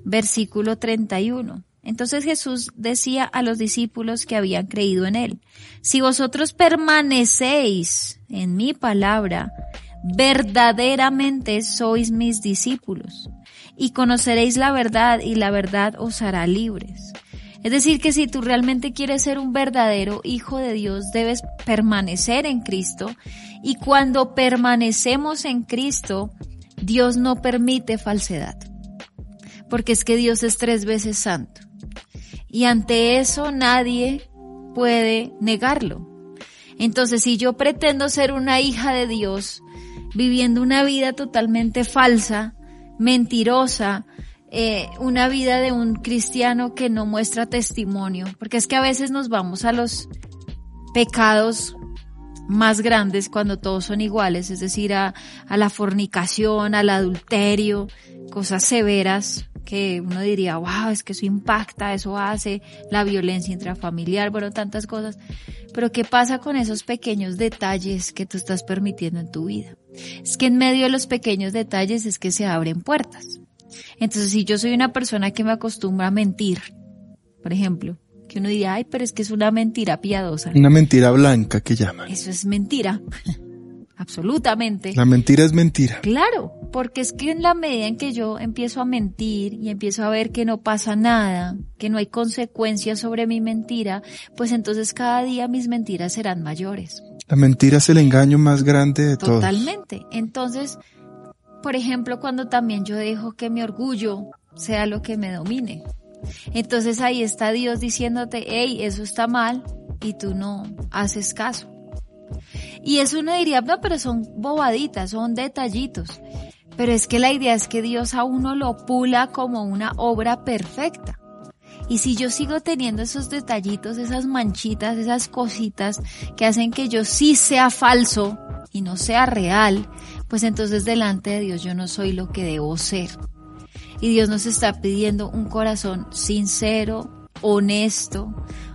versículo 31. Entonces Jesús decía a los discípulos que habían creído en él, si vosotros permanecéis en mi palabra, verdaderamente sois mis discípulos y conoceréis la verdad y la verdad os hará libres. Es decir, que si tú realmente quieres ser un verdadero hijo de Dios, debes permanecer en Cristo y cuando permanecemos en Cristo, Dios no permite falsedad, porque es que Dios es tres veces santo. Y ante eso nadie puede negarlo. Entonces, si yo pretendo ser una hija de Dios, viviendo una vida totalmente falsa, mentirosa, eh, una vida de un cristiano que no muestra testimonio, porque es que a veces nos vamos a los pecados más grandes cuando todos son iguales, es decir, a, a la fornicación, al adulterio, cosas severas que uno diría, wow, es que eso impacta, eso hace la violencia intrafamiliar, bueno, tantas cosas. Pero ¿qué pasa con esos pequeños detalles que tú estás permitiendo en tu vida? Es que en medio de los pequeños detalles es que se abren puertas. Entonces, si yo soy una persona que me acostumbra a mentir, por ejemplo, que uno diría, ay, pero es que es una mentira piadosa.
Una mentira blanca que llaman.
Eso es mentira. Absolutamente.
La mentira es mentira.
Claro, porque es que en la medida en que yo empiezo a mentir y empiezo a ver que no pasa nada, que no hay consecuencias sobre mi mentira, pues entonces cada día mis mentiras serán mayores.
La mentira es el engaño más grande de todos.
Totalmente. Entonces, por ejemplo, cuando también yo dejo que mi orgullo sea lo que me domine. Entonces ahí está Dios diciéndote, hey, eso está mal y tú no haces caso. Y eso uno diría, no, pero son bobaditas, son detallitos. Pero es que la idea es que Dios a uno lo pula como una obra perfecta. Y si yo sigo teniendo esos detallitos, esas manchitas, esas cositas que hacen que yo sí sea falso y no sea real, pues entonces delante de Dios yo no soy lo que debo ser. Y Dios nos está pidiendo un corazón sincero, honesto,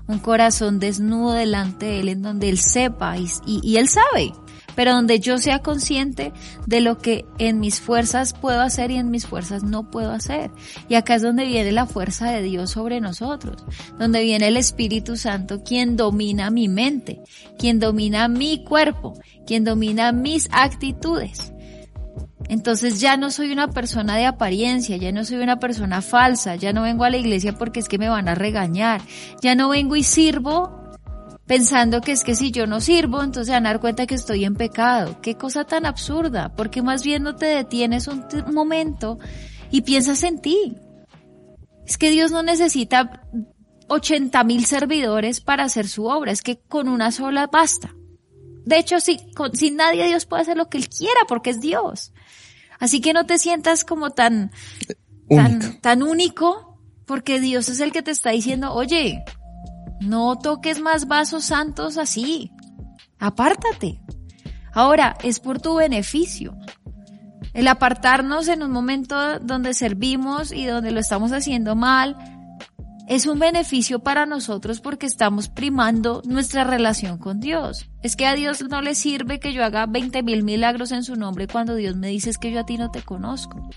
un corazón desnudo delante de Él en donde Él sepa y, Él sabe, pero donde yo sea consciente de lo que en mis fuerzas puedo hacer y en mis fuerzas no puedo hacer. Y acá es donde viene la fuerza de Dios sobre nosotros, donde viene el Espíritu Santo quien domina mi mente, quien domina mi cuerpo, quien domina mis actitudes. Entonces ya no soy una persona de apariencia, ya no soy una persona falsa, ya no vengo a la iglesia porque es que me van a regañar, ya no vengo y sirvo pensando que es que si yo no sirvo, entonces van a dar cuenta que estoy en pecado. Qué cosa tan absurda, porque más bien no te detienes un momento y piensas en ti. Es que Dios no necesita 80 mil servidores para hacer su obra, es que con una sola basta. De hecho, si, sin nadie Dios puede hacer lo que Él quiera porque es Dios. Así que no te sientas como tan, tan, tan único porque Dios es el que te está diciendo, oye, no toques más vasos santos así. Apártate. Ahora, es por tu beneficio. El apartarnos en un momento donde servimos y donde lo estamos haciendo mal, es un beneficio para nosotros porque estamos primando nuestra relación con Dios. Es que a Dios no le sirve que yo haga 20 mil milagros en su nombre cuando Dios me dice que yo a ti no te conozco.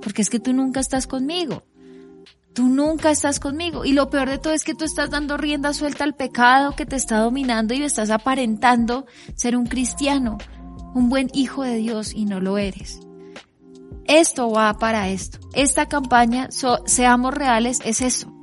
Porque es que tú nunca estás conmigo. Tú nunca estás conmigo. Y lo peor de todo es que tú estás dando rienda suelta al pecado que te está dominando y estás aparentando ser un cristiano, un buen hijo de Dios y no lo eres. Esto va para esto. Esta campaña, seamos reales, es eso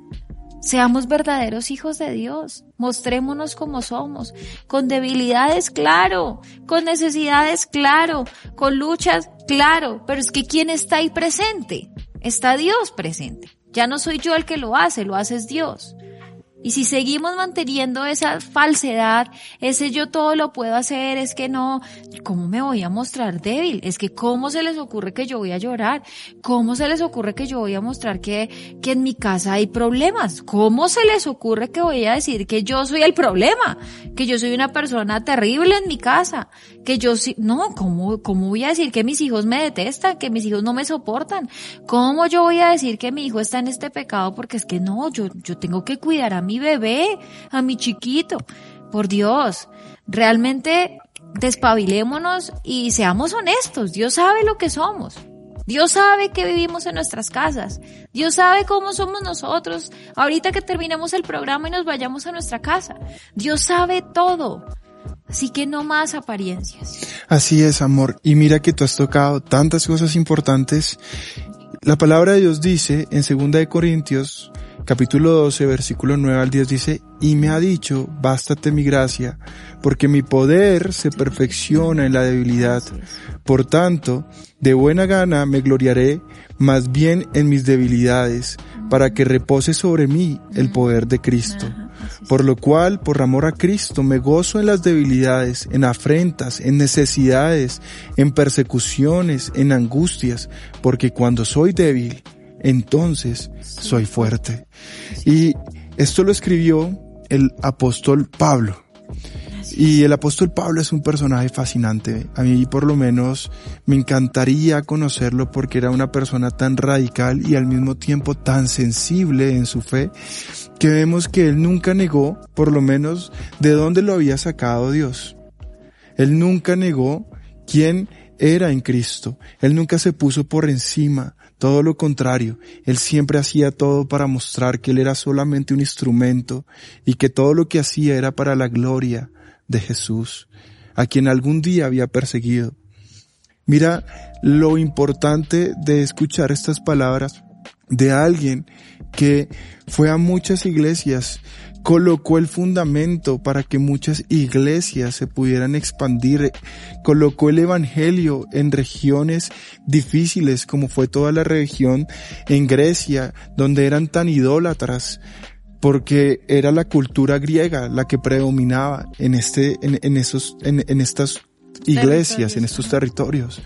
Seamos verdaderos hijos de Dios. Mostrémonos como somos. Con debilidades, claro. Con necesidades, claro. Con luchas, claro. Pero es que ¿quién está ahí presente? Está Dios presente. Ya no soy yo el que lo hace, lo hace Dios. Y si seguimos manteniendo esa falsedad, ese yo todo lo puedo hacer, es que no, ¿cómo me voy a mostrar débil? Es que ¿cómo se les ocurre que yo voy a llorar? ¿Cómo se les ocurre que yo voy a mostrar que, que en mi casa hay problemas? ¿Cómo se les ocurre que voy a decir que yo soy el problema? Que yo soy una persona terrible en mi casa? Que yo sí, no, ¿cómo, cómo voy a decir que mis hijos me detestan? Que mis hijos no me soportan? ¿Cómo yo voy a decir que mi hijo está en este pecado? Porque es que no, yo, yo tengo que cuidar a mi bebé, a mi chiquito. Por Dios, realmente despabilémonos y seamos honestos. Dios sabe lo que somos. Dios sabe que vivimos en nuestras casas. Dios sabe cómo somos nosotros. Ahorita que terminemos el programa y nos vayamos a nuestra casa. Dios sabe todo. Así que no más apariencias.
Así es, amor. Y mira que tú has tocado tantas cosas importantes. La palabra de Dios dice en 2 de Corintios capítulo 12, versículo 9 al 10 dice, y me ha dicho, bástate mi gracia, porque mi poder se perfecciona en la debilidad. Por tanto, de buena gana me gloriaré más bien en mis debilidades, para que repose sobre mí el poder de Cristo. Por lo cual, por amor a Cristo, me gozo en las debilidades, en afrentas, en necesidades, en persecuciones, en angustias, porque cuando soy débil, entonces soy fuerte. Y esto lo escribió el apóstol Pablo. Y el apóstol Pablo es un personaje fascinante. A mí por lo menos me encantaría conocerlo porque era una persona tan radical y al mismo tiempo tan sensible en su fe que vemos que él nunca negó, por lo menos, de dónde lo había sacado Dios. Él nunca negó quién era en Cristo. Él nunca se puso por encima, todo lo contrario, Él siempre hacía todo para mostrar que Él era solamente un instrumento y que todo lo que hacía era para la gloria de Jesús, a quien algún día había perseguido. Mira lo importante de escuchar estas palabras de alguien que fue a muchas iglesias colocó el fundamento para que muchas iglesias se pudieran expandir, colocó el evangelio en regiones difíciles como fue toda la región en Grecia, donde eran tan idólatras, porque era la cultura griega la que predominaba en este, en, esos, en, en estas iglesias, en estos territorios.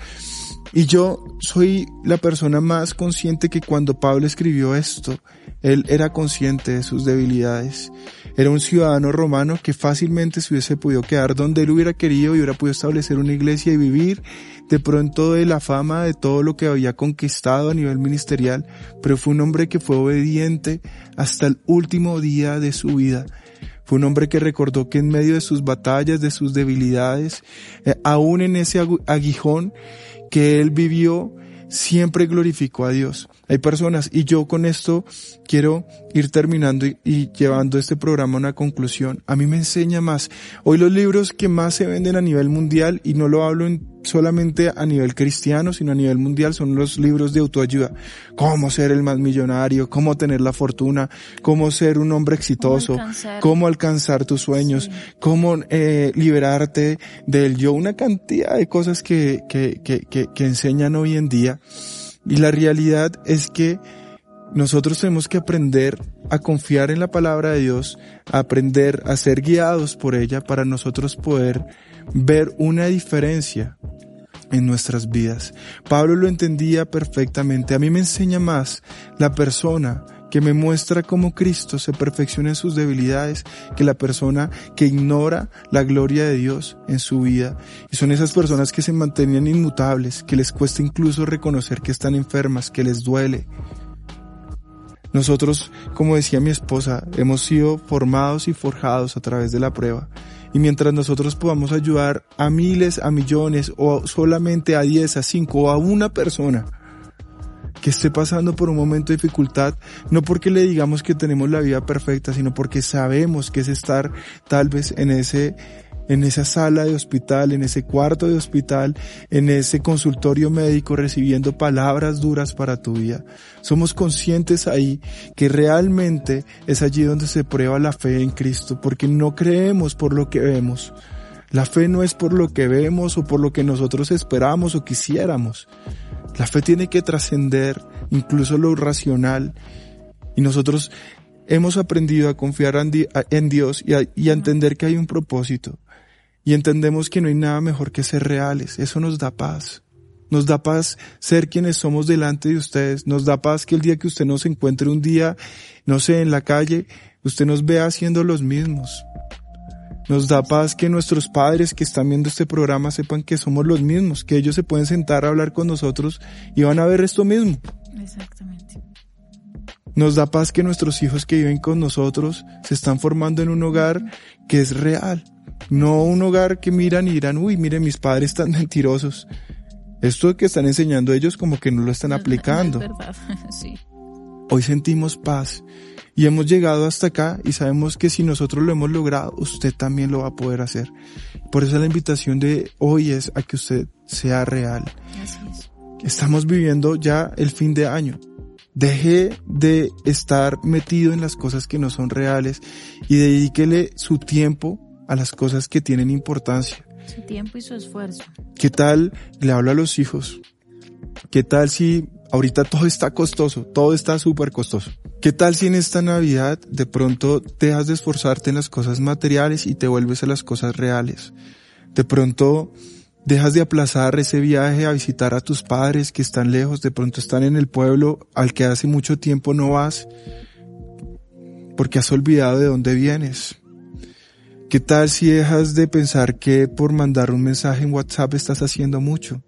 Y yo soy la persona más consciente que cuando Pablo escribió esto, él era consciente de sus debilidades. Era un ciudadano romano que fácilmente se hubiese podido quedar donde él hubiera querido y hubiera podido establecer una iglesia y vivir de pronto de la fama de todo lo que había conquistado a nivel ministerial, pero fue un hombre que fue obediente hasta el último día de su vida. Fue un hombre que recordó que en medio de sus batallas, de sus debilidades, eh, aún en ese aguijón, que él vivió siempre glorificó a Dios. Hay personas, y yo con esto quiero ir terminando y, llevando este programa a una conclusión. A mí me enseña más. Hoy los libros que más se venden a nivel mundial, y no lo hablo solamente a nivel cristiano, sino a nivel mundial, son los libros de autoayuda. Cómo ser el más millonario, cómo tener la fortuna, cómo ser un hombre exitoso, cómo alcanzar, tus sueños, cómo eh, liberarte del yo, una cantidad de cosas que, que, que, que, que enseñan hoy en día. Y la realidad es que nosotros tenemos que aprender a confiar en la palabra de Dios, a aprender a ser guiados por ella para nosotros poder ver una diferencia en nuestras vidas. Pablo lo entendía perfectamente. A mí me enseña más la persona que me muestra cómo Cristo se perfecciona en sus debilidades que la persona que ignora la gloria de Dios en su vida. Y son esas personas que se mantenían inmutables, que les cuesta incluso reconocer que están enfermas, que les duele, nosotros, como decía mi esposa, hemos sido formados y forjados a través de la prueba. Y mientras nosotros podamos ayudar a miles, a millones, o solamente a diez, a cinco, o a una persona que esté pasando por un momento de dificultad, no porque le digamos que tenemos la vida perfecta, sino porque sabemos que es estar tal vez en ese en esa sala de hospital, en ese cuarto de hospital, en ese consultorio médico recibiendo palabras duras para tu vida. Somos conscientes ahí que realmente es allí donde se prueba la fe en Cristo, porque no creemos por lo que vemos. La fe no es por lo que vemos o por lo que nosotros esperamos o quisiéramos. La fe tiene que trascender incluso lo racional y nosotros hemos aprendido a confiar en Dios y a, entender que hay un propósito y entendemos que no hay nada mejor que ser reales. Eso nos da paz. Nos da paz ser quienes somos delante de ustedes. Nos da paz que el día que usted nos encuentre un día, no sé, en la calle, usted nos vea haciendo los mismos. Nos da paz que nuestros padres que están viendo este programa sepan que somos los mismos, que ellos se pueden sentar a hablar con nosotros y van a ver esto mismo. Exactamente. Nos da paz que nuestros hijos que viven con nosotros se están formando en un hogar que es real, no un hogar que miran y dirán, uy, miren, mis padres están <laughs> mentirosos. Esto que están enseñando ellos como que no lo están <laughs> aplicando. <laughs> Hoy sentimos paz y hemos llegado hasta acá y sabemos que si nosotros lo hemos logrado, usted también lo va a poder hacer. Por eso la invitación de hoy es a que usted sea real. Estamos viviendo ya el fin de año. Deje de estar metido en las cosas que no son reales y dedíquele su tiempo a las cosas que tienen importancia.
Su tiempo y su esfuerzo.
¿Qué tal le hablo a los hijos? ¿Qué tal si ahorita todo está costoso, todo está súper costoso? ¿Qué tal si en esta Navidad de pronto dejas de esforzarte en las cosas materiales y te vuelves a las cosas reales? De pronto dejas de aplazar ese viaje a visitar a tus padres que están lejos, de pronto están en el pueblo al que hace mucho tiempo no vas porque has olvidado de dónde vienes. ¿Qué tal si dejas de pensar que por mandar un mensaje en WhatsApp estás haciendo mucho?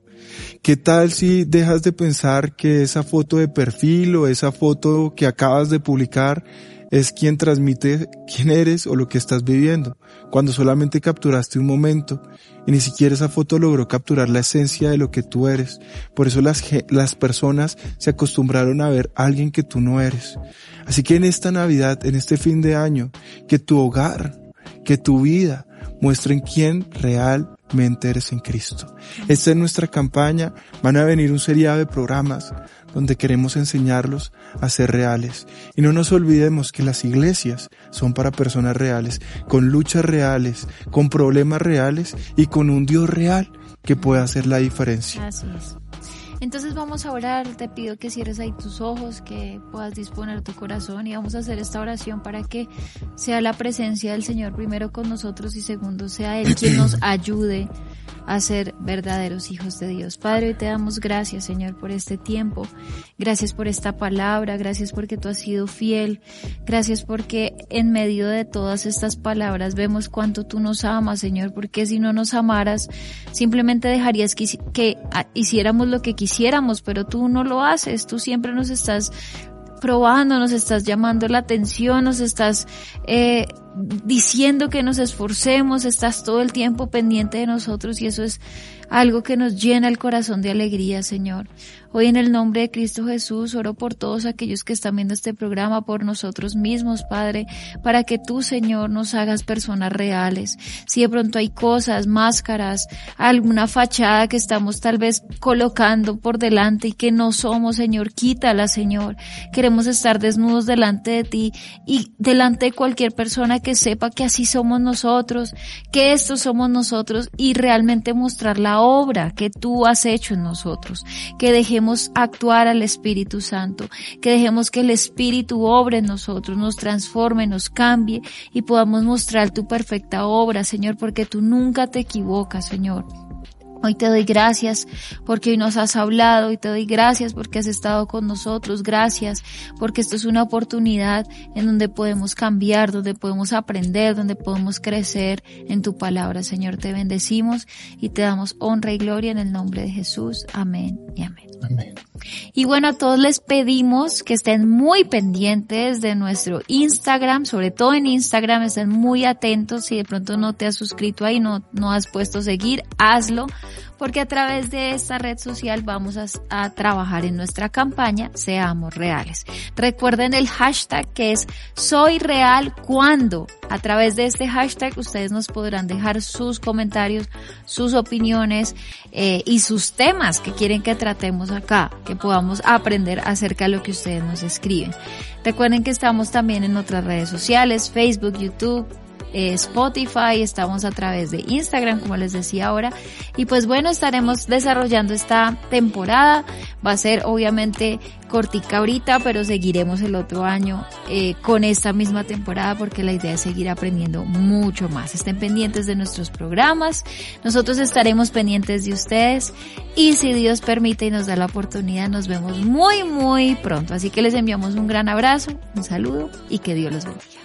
¿Qué tal si dejas de pensar que esa foto de perfil o esa foto que acabas de publicar es quien transmite quién eres o lo que estás viviendo, cuando solamente capturaste un momento y ni siquiera esa foto logró capturar la esencia de lo que tú eres. Por eso las, las personas se acostumbraron a ver a alguien que tú no eres. Así que en esta Navidad, en este fin de año, que tu hogar, que tu vida muestren quién realmente eres en Cristo. Esta es nuestra campaña. Van a venir un seriado de programas donde queremos enseñarlos a ser reales. Y no nos olvidemos que las iglesias son para personas reales, con luchas reales, con problemas reales y con un Dios real que pueda hacer la diferencia.
Entonces vamos a orar, te pido que cierres ahí tus ojos, que puedas disponer tu corazón y vamos a hacer esta oración para que sea la presencia del Señor primero con nosotros y segundo sea Él quien nos <clears throat> ayude a ser verdaderos hijos de Dios. Padre, hoy te damos gracias, Señor, por este tiempo. Gracias por esta palabra. Gracias porque tú has sido fiel. Gracias porque en medio de todas estas palabras vemos cuánto tú nos amas, Señor, porque si no nos amaras, simplemente dejarías que, que hiciéramos lo que quisiéramos, pero tú no lo haces. Tú siempre nos estás probando, nos estás llamando la atención, nos estás eh, diciendo que nos esforcemos, estás todo el tiempo pendiente de nosotros y eso es algo que nos llena el corazón de alegría, Señor. Hoy en el nombre de Cristo Jesús oro por todos aquellos que están viendo este programa, por nosotros mismos, Padre, para que tú, Señor, nos hagas personas reales. Si de pronto hay cosas, máscaras, alguna fachada que estamos tal vez colocando por delante y que no somos, Señor, quítala, Señor. Queremos estar desnudos delante de ti y delante de cualquier persona que sepa que así somos nosotros, que estos somos nosotros y realmente mostrar la obra que tú has hecho en nosotros. Que dejemos actuar al Espíritu Santo, que dejemos que el Espíritu obre en nosotros, nos transforme, nos cambie y podamos mostrar tu perfecta obra, Señor, porque tú nunca te equivocas, Señor. Hoy te doy gracias porque hoy nos has hablado y te doy gracias porque has estado con nosotros. Gracias porque esto es una oportunidad en donde podemos cambiar, donde podemos aprender, donde podemos crecer en tu palabra. Señor, te bendecimos y te damos honra y gloria en el nombre de Jesús. Amén y amén. Amén. Y bueno, a todos les pedimos que estén muy pendientes de nuestro Instagram, sobre todo en Instagram, estén muy atentos. Si de pronto no te has suscrito ahí, no, no has puesto seguir, hazlo porque a través de esta red social vamos a, trabajar en nuestra campaña Seamos Reales. Recuerden el hashtag que es Soy Real Cuando. A través de este hashtag ustedes nos podrán dejar sus comentarios, sus opiniones eh, y sus temas que quieren que tratemos acá, que podamos aprender acerca de lo que ustedes nos escriben. Recuerden que estamos también en otras redes sociales, Facebook, YouTube, eh, Spotify, estamos a través de Instagram, como les decía ahora. Y pues bueno, estaremos desarrollando esta temporada. Va a ser obviamente cortica ahorita, pero seguiremos el otro año eh, con esta misma temporada porque la idea es seguir aprendiendo mucho más. Estén pendientes de nuestros programas. Nosotros estaremos pendientes de ustedes y si Dios permite y nos da la oportunidad, nos vemos muy, muy pronto. Así que les enviamos un gran abrazo, un saludo y que Dios los bendiga.